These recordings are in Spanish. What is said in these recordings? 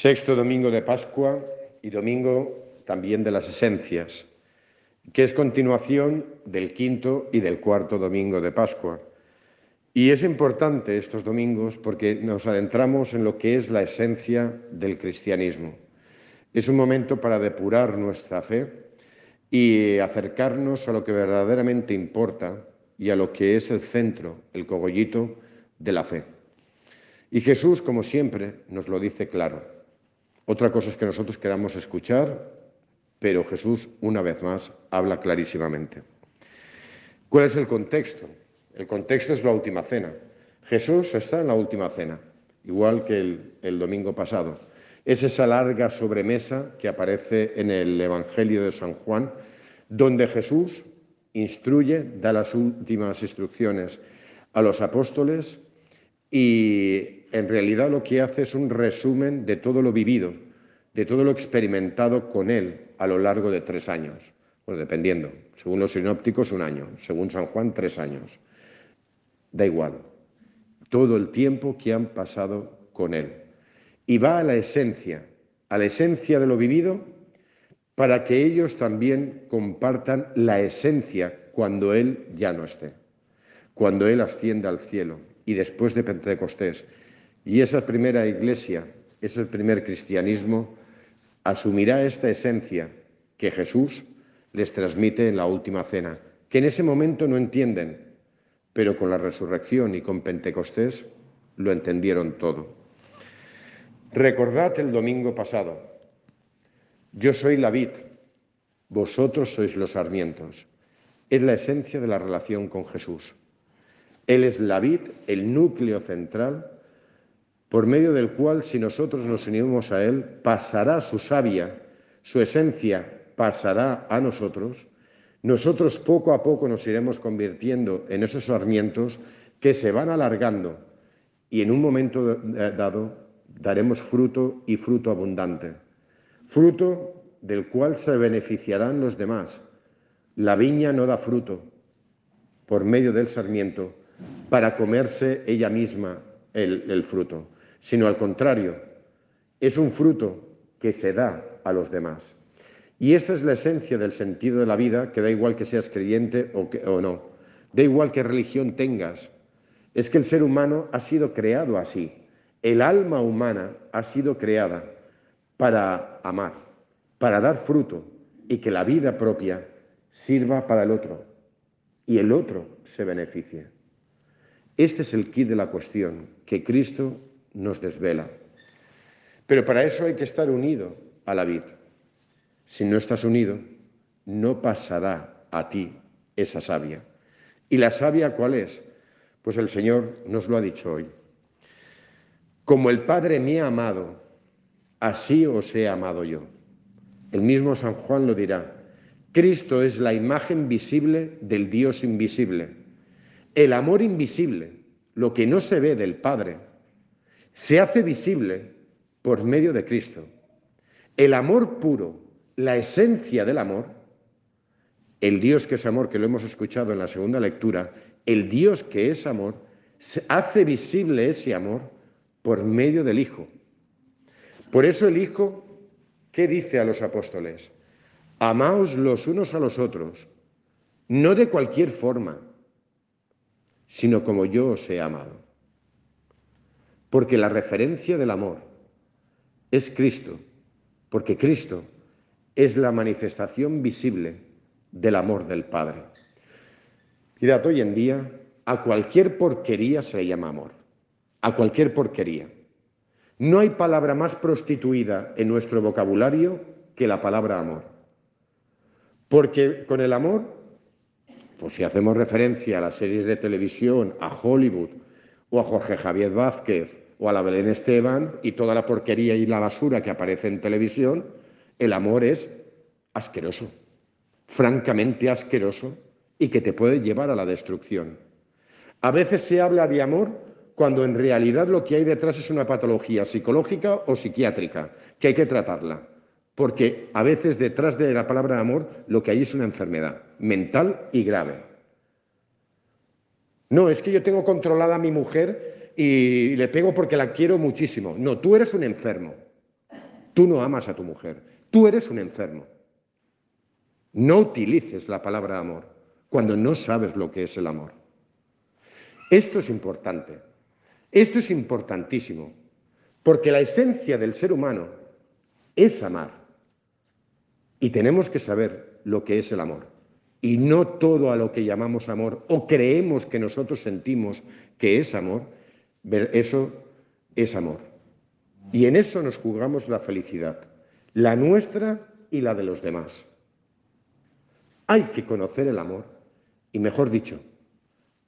Sexto domingo de Pascua y domingo también de las esencias, que es continuación del quinto y del cuarto domingo de Pascua. Y es importante estos domingos porque nos adentramos en lo que es la esencia del cristianismo. Es un momento para depurar nuestra fe y acercarnos a lo que verdaderamente importa y a lo que es el centro, el cogollito de la fe. Y Jesús, como siempre, nos lo dice claro. Otra cosa es que nosotros queramos escuchar, pero Jesús, una vez más, habla clarísimamente. ¿Cuál es el contexto? El contexto es la última cena. Jesús está en la última cena, igual que el, el domingo pasado. Es esa larga sobremesa que aparece en el Evangelio de San Juan, donde Jesús instruye, da las últimas instrucciones a los apóstoles y en realidad lo que hace es un resumen de todo lo vivido, de todo lo experimentado con él a lo largo de tres años. Bueno, dependiendo. Según los sinópticos, un año. Según San Juan, tres años. Da igual. Todo el tiempo que han pasado con él. Y va a la esencia, a la esencia de lo vivido, para que ellos también compartan la esencia cuando él ya no esté. Cuando él ascienda al cielo y después de Pentecostés y esa primera iglesia, ese primer cristianismo, asumirá esta esencia que Jesús les transmite en la última cena, que en ese momento no entienden, pero con la resurrección y con Pentecostés lo entendieron todo. Recordad el domingo pasado, yo soy la vid, vosotros sois los sarmientos. Es la esencia de la relación con Jesús. Él es la vid, el núcleo central por medio del cual, si nosotros nos unimos a Él, pasará su savia, su esencia pasará a nosotros, nosotros poco a poco nos iremos convirtiendo en esos sarmientos que se van alargando y en un momento dado daremos fruto y fruto abundante. Fruto del cual se beneficiarán los demás. La viña no da fruto por medio del sarmiento para comerse ella misma el, el fruto sino al contrario, es un fruto que se da a los demás. Y esta es la esencia del sentido de la vida, que da igual que seas creyente o, o no, da igual qué religión tengas, es que el ser humano ha sido creado así. El alma humana ha sido creada para amar, para dar fruto y que la vida propia sirva para el otro y el otro se beneficie. Este es el kit de la cuestión, que Cristo nos desvela. Pero para eso hay que estar unido a la vid. Si no estás unido, no pasará a ti esa savia. ¿Y la savia cuál es? Pues el Señor nos lo ha dicho hoy. Como el Padre me ha amado, así os he amado yo. El mismo San Juan lo dirá. Cristo es la imagen visible del Dios invisible. El amor invisible, lo que no se ve del Padre, se hace visible por medio de Cristo. El amor puro, la esencia del amor, el Dios que es amor, que lo hemos escuchado en la segunda lectura, el Dios que es amor, hace visible ese amor por medio del Hijo. Por eso el Hijo, ¿qué dice a los apóstoles? Amaos los unos a los otros, no de cualquier forma, sino como yo os he amado. Porque la referencia del amor es Cristo, porque Cristo es la manifestación visible del amor del Padre. Mirad, hoy en día a cualquier porquería se le llama amor, a cualquier porquería. No hay palabra más prostituida en nuestro vocabulario que la palabra amor. Porque con el amor, pues si hacemos referencia a las series de televisión, a Hollywood o a Jorge Javier Vázquez o a la Belén Esteban y toda la porquería y la basura que aparece en televisión, el amor es asqueroso, francamente asqueroso y que te puede llevar a la destrucción. A veces se habla de amor cuando en realidad lo que hay detrás es una patología psicológica o psiquiátrica, que hay que tratarla. Porque a veces detrás de la palabra amor lo que hay es una enfermedad mental y grave. No, es que yo tengo controlada a mi mujer y le pego porque la quiero muchísimo. No, tú eres un enfermo. Tú no amas a tu mujer. Tú eres un enfermo. No utilices la palabra amor cuando no sabes lo que es el amor. Esto es importante. Esto es importantísimo. Porque la esencia del ser humano es amar. Y tenemos que saber lo que es el amor. Y no todo a lo que llamamos amor o creemos que nosotros sentimos que es amor, eso es amor. Y en eso nos jugamos la felicidad, la nuestra y la de los demás. Hay que conocer el amor y, mejor dicho,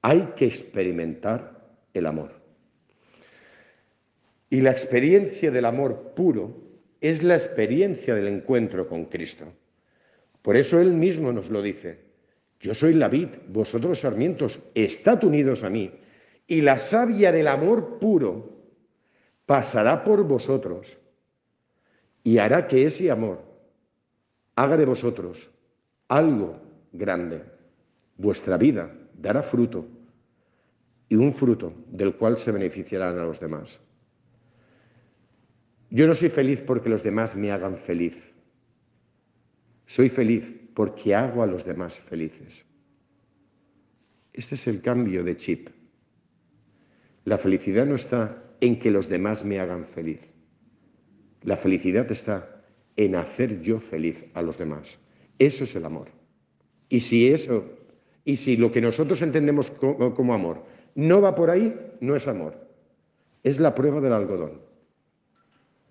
hay que experimentar el amor. Y la experiencia del amor puro es la experiencia del encuentro con Cristo. Por eso Él mismo nos lo dice. Yo soy la vid, vosotros sarmientos, estad unidos a mí. Y la savia del amor puro pasará por vosotros y hará que ese amor haga de vosotros algo grande. Vuestra vida dará fruto y un fruto del cual se beneficiarán a los demás. Yo no soy feliz porque los demás me hagan feliz. Soy feliz porque hago a los demás felices. Este es el cambio de chip. La felicidad no está en que los demás me hagan feliz. La felicidad está en hacer yo feliz a los demás. Eso es el amor. Y si eso, y si lo que nosotros entendemos como, amor no va por ahí, no es amor. Es la prueba del algodón.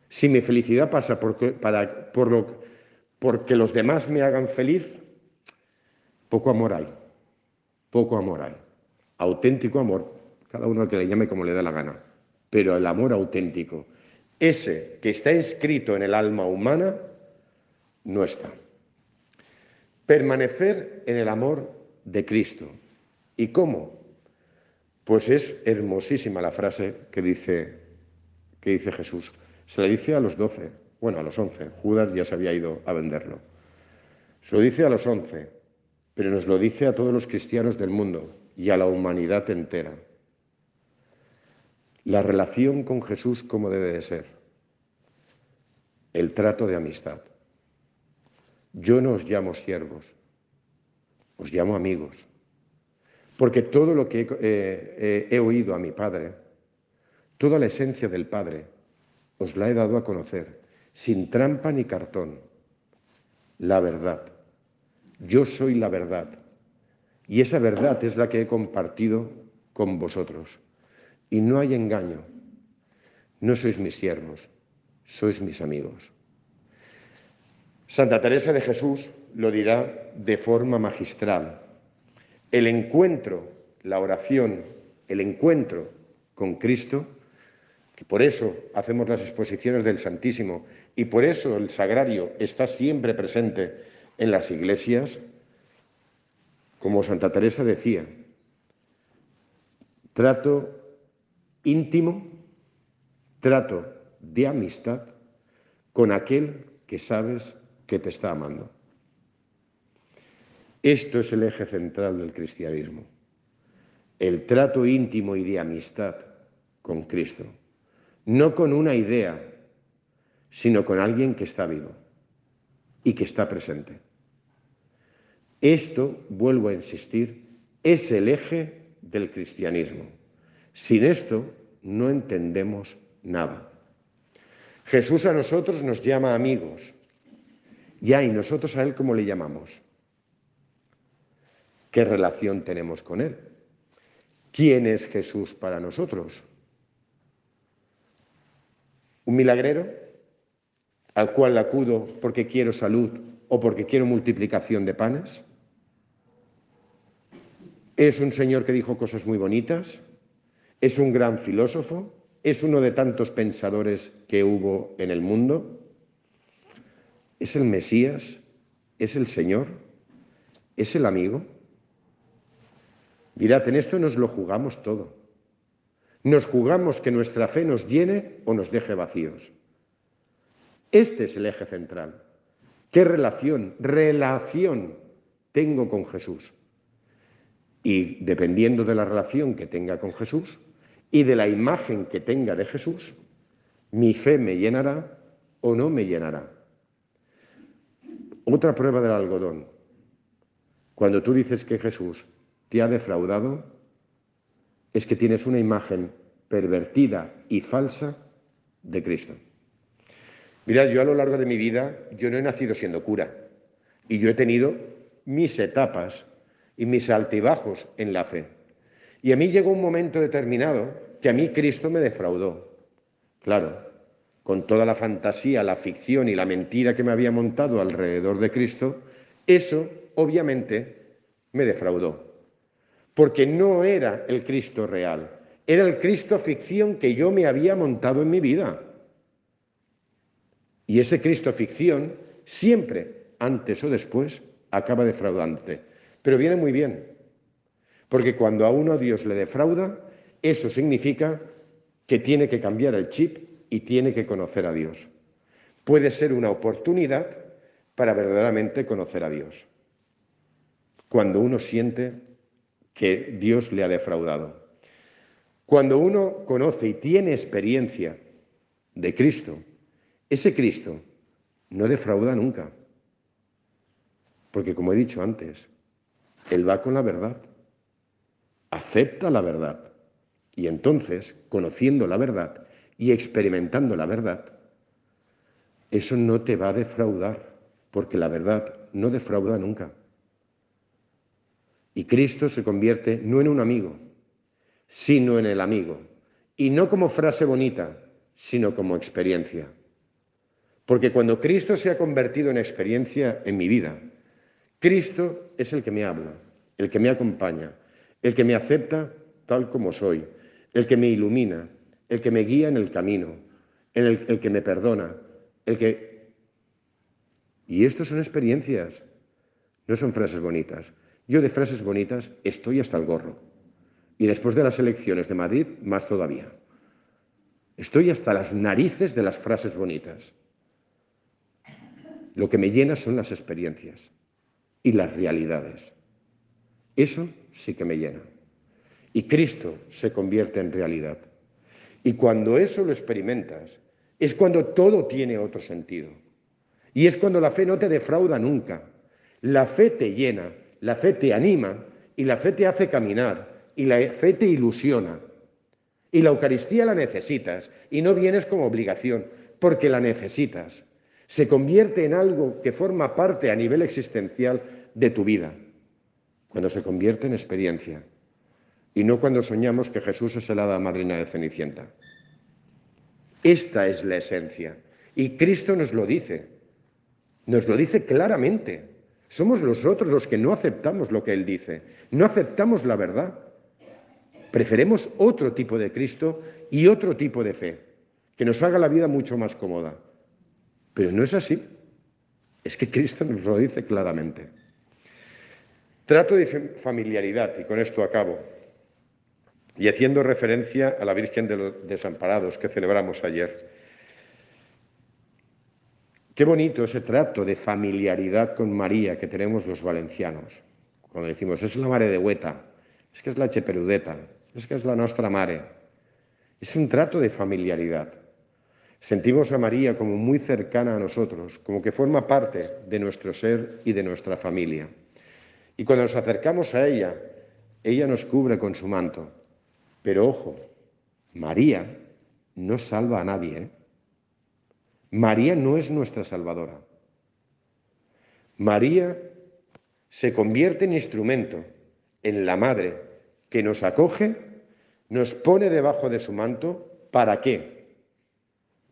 Si mi felicidad pasa por lo, porque los demás me hagan feliz, poco amor hay. Poco amor hay. Auténtico amor, cada uno que le llame como le dé la gana. Pero el amor auténtico, ese que está escrito en el alma humana, no está. Permanecer en el amor de Cristo. ¿Y cómo? Pues es hermosísima la frase que dice, que dice Jesús. Se le dice a los doce, bueno, a los once, Judas ya se había ido a venderlo. Se lo dice a los once, pero nos lo dice a todos los cristianos del mundo y a la humanidad entera. La relación con Jesús, ¿cómo debe de ser? El trato de amistad. Yo no os llamo siervos, os llamo amigos. Porque todo lo que he, eh, he oído a mi Padre, toda la esencia del Padre, os la he dado a conocer, sin trampa ni cartón. La verdad. Yo soy la verdad. Y esa verdad es la que he compartido con vosotros. Y no hay engaño. No sois mis siervos, sois mis amigos. Santa Teresa de Jesús lo dirá de forma magistral. El encuentro, la oración, el encuentro con Cristo y por eso hacemos las exposiciones del Santísimo y por eso el sagrario está siempre presente en las iglesias, como Santa Teresa decía, trato íntimo, trato de amistad con aquel que sabes que te está amando. Esto es el eje central del cristianismo, el trato íntimo y de amistad con Cristo no con una idea, sino con alguien que está vivo y que está presente. Esto, vuelvo a insistir, es el eje del cristianismo. Sin esto no entendemos nada. Jesús a nosotros nos llama amigos. Ya, ¿y nosotros a Él cómo le llamamos? ¿Qué relación tenemos con Él? ¿Quién es Jesús para nosotros? un milagrero al cual acudo porque quiero salud o porque quiero multiplicación de panes. Es un señor que dijo cosas muy bonitas, es un gran filósofo, es uno de tantos pensadores que hubo en el mundo, es el Mesías, es el Señor, es el amigo. Mirad, en esto nos lo jugamos todo. Nos jugamos que nuestra fe nos llene o nos deje vacíos. Este es el eje central. ¿Qué relación, relación tengo con Jesús? Y dependiendo de la relación que tenga con Jesús y de la imagen que tenga de Jesús, mi fe me llenará o no me llenará. Otra prueba del algodón. Cuando tú dices que Jesús te ha defraudado, es que tienes una imagen pervertida y falsa de Cristo. Mirad, yo a lo largo de mi vida, yo no he nacido siendo cura y yo he tenido mis etapas y mis altibajos en la fe. Y a mí llegó un momento determinado que a mí Cristo me defraudó. Claro, con toda la fantasía, la ficción y la mentira que me había montado alrededor de Cristo, eso obviamente me defraudó. Porque no era el Cristo real, era el Cristo ficción que yo me había montado en mi vida. Y ese Cristo ficción siempre, antes o después, acaba defraudante. Pero viene muy bien, porque cuando a uno Dios le defrauda, eso significa que tiene que cambiar el chip y tiene que conocer a Dios. Puede ser una oportunidad para verdaderamente conocer a Dios. Cuando uno siente que Dios le ha defraudado. Cuando uno conoce y tiene experiencia de Cristo, ese Cristo no defrauda nunca. Porque como he dicho antes, Él va con la verdad, acepta la verdad. Y entonces, conociendo la verdad y experimentando la verdad, eso no te va a defraudar, porque la verdad no defrauda nunca. Y Cristo se convierte no en un amigo, sino en el amigo. Y no como frase bonita, sino como experiencia. Porque cuando Cristo se ha convertido en experiencia en mi vida, Cristo es el que me habla, el que me acompaña, el que me acepta tal como soy, el que me ilumina, el que me guía en el camino, el, el que me perdona, el que... Y esto son experiencias, no son frases bonitas. Yo de frases bonitas estoy hasta el gorro. Y después de las elecciones de Madrid, más todavía. Estoy hasta las narices de las frases bonitas. Lo que me llena son las experiencias y las realidades. Eso sí que me llena. Y Cristo se convierte en realidad. Y cuando eso lo experimentas, es cuando todo tiene otro sentido. Y es cuando la fe no te defrauda nunca. La fe te llena, la fe te anima y la fe te hace caminar y la fe te ilusiona. Y la Eucaristía la necesitas y no vienes como obligación, porque la necesitas se convierte en algo que forma parte a nivel existencial de tu vida, cuando se convierte en experiencia, y no cuando soñamos que Jesús es el hada madrina de Cenicienta. Esta es la esencia, y Cristo nos lo dice, nos lo dice claramente. Somos nosotros los que no aceptamos lo que Él dice, no aceptamos la verdad. Preferemos otro tipo de Cristo y otro tipo de fe, que nos haga la vida mucho más cómoda. Pero no es así. Es que Cristo nos lo dice claramente. Trato de familiaridad, y con esto acabo, y haciendo referencia a la Virgen de los Desamparados que celebramos ayer. Qué bonito ese trato de familiaridad con María que tenemos los valencianos. Cuando decimos, es la mare de Hueta, es que es la Cheperudeta, es que es la nuestra mare. Es un trato de familiaridad. Sentimos a María como muy cercana a nosotros, como que forma parte de nuestro ser y de nuestra familia. Y cuando nos acercamos a ella, ella nos cubre con su manto. Pero ojo, María no salva a nadie. ¿eh? María no es nuestra salvadora. María se convierte en instrumento, en la madre que nos acoge, nos pone debajo de su manto. ¿Para qué?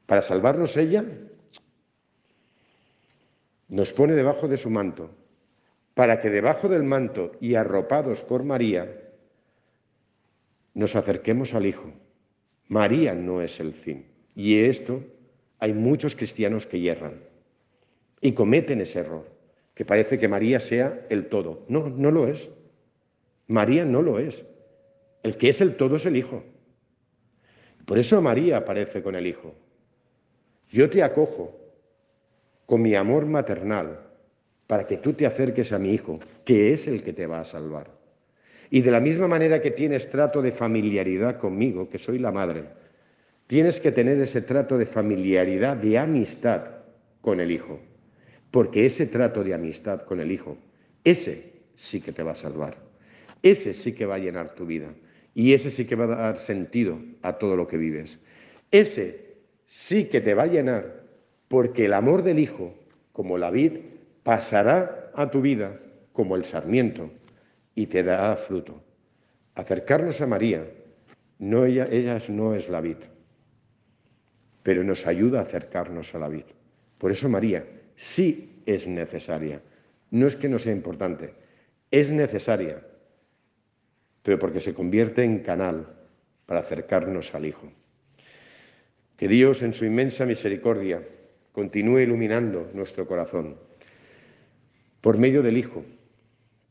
para salvarnos ella, nos pone debajo de su manto, para que debajo del manto y arropados por María, nos acerquemos al Hijo. María no es el fin. Y esto hay muchos cristianos que hierran y cometen ese error, que parece que María sea el todo. No, no lo es. María no lo es. El que es el todo es el Hijo. Por eso María aparece con el Hijo. Yo te acojo con mi amor maternal para que tú te acerques a mi hijo, que es el que te va a salvar. Y de la misma manera que tienes trato de familiaridad conmigo, que soy la madre, Tienes que tener ese trato de familiaridad, de amistad con el Hijo, porque ese trato de amistad con el Hijo, ese sí que te va a salvar, ese sí que va a llenar tu vida y ese sí que va a dar sentido a todo lo que vives. Ese sí que te va a llenar porque el amor del Hijo, como la vid, pasará a tu vida como el sarmiento y te dará fruto. Acercarnos a María, no ella, ella no es la vid, pero nos ayuda a acercarnos a la vid. Por eso María sí es necesaria. No es que no sea importante, es necesaria, pero porque se convierte en canal para acercarnos al Hijo. Que Dios, en su inmensa misericordia, continúe iluminando nuestro corazón por medio del Hijo,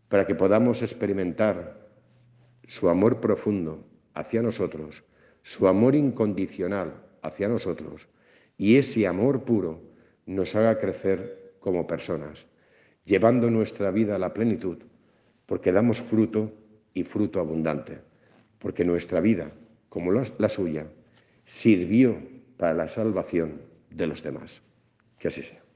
para que podamos experimentar su amor profundo hacia nosotros, su amor incondicional hacia nosotros, y ese amor puro nos haga crecer como personas, llevando nuestra vida a la plenitud, porque damos fruto y fruto abundante, porque nuestra vida, como la suya, sirvió para la salvación de los demás. Que así sea.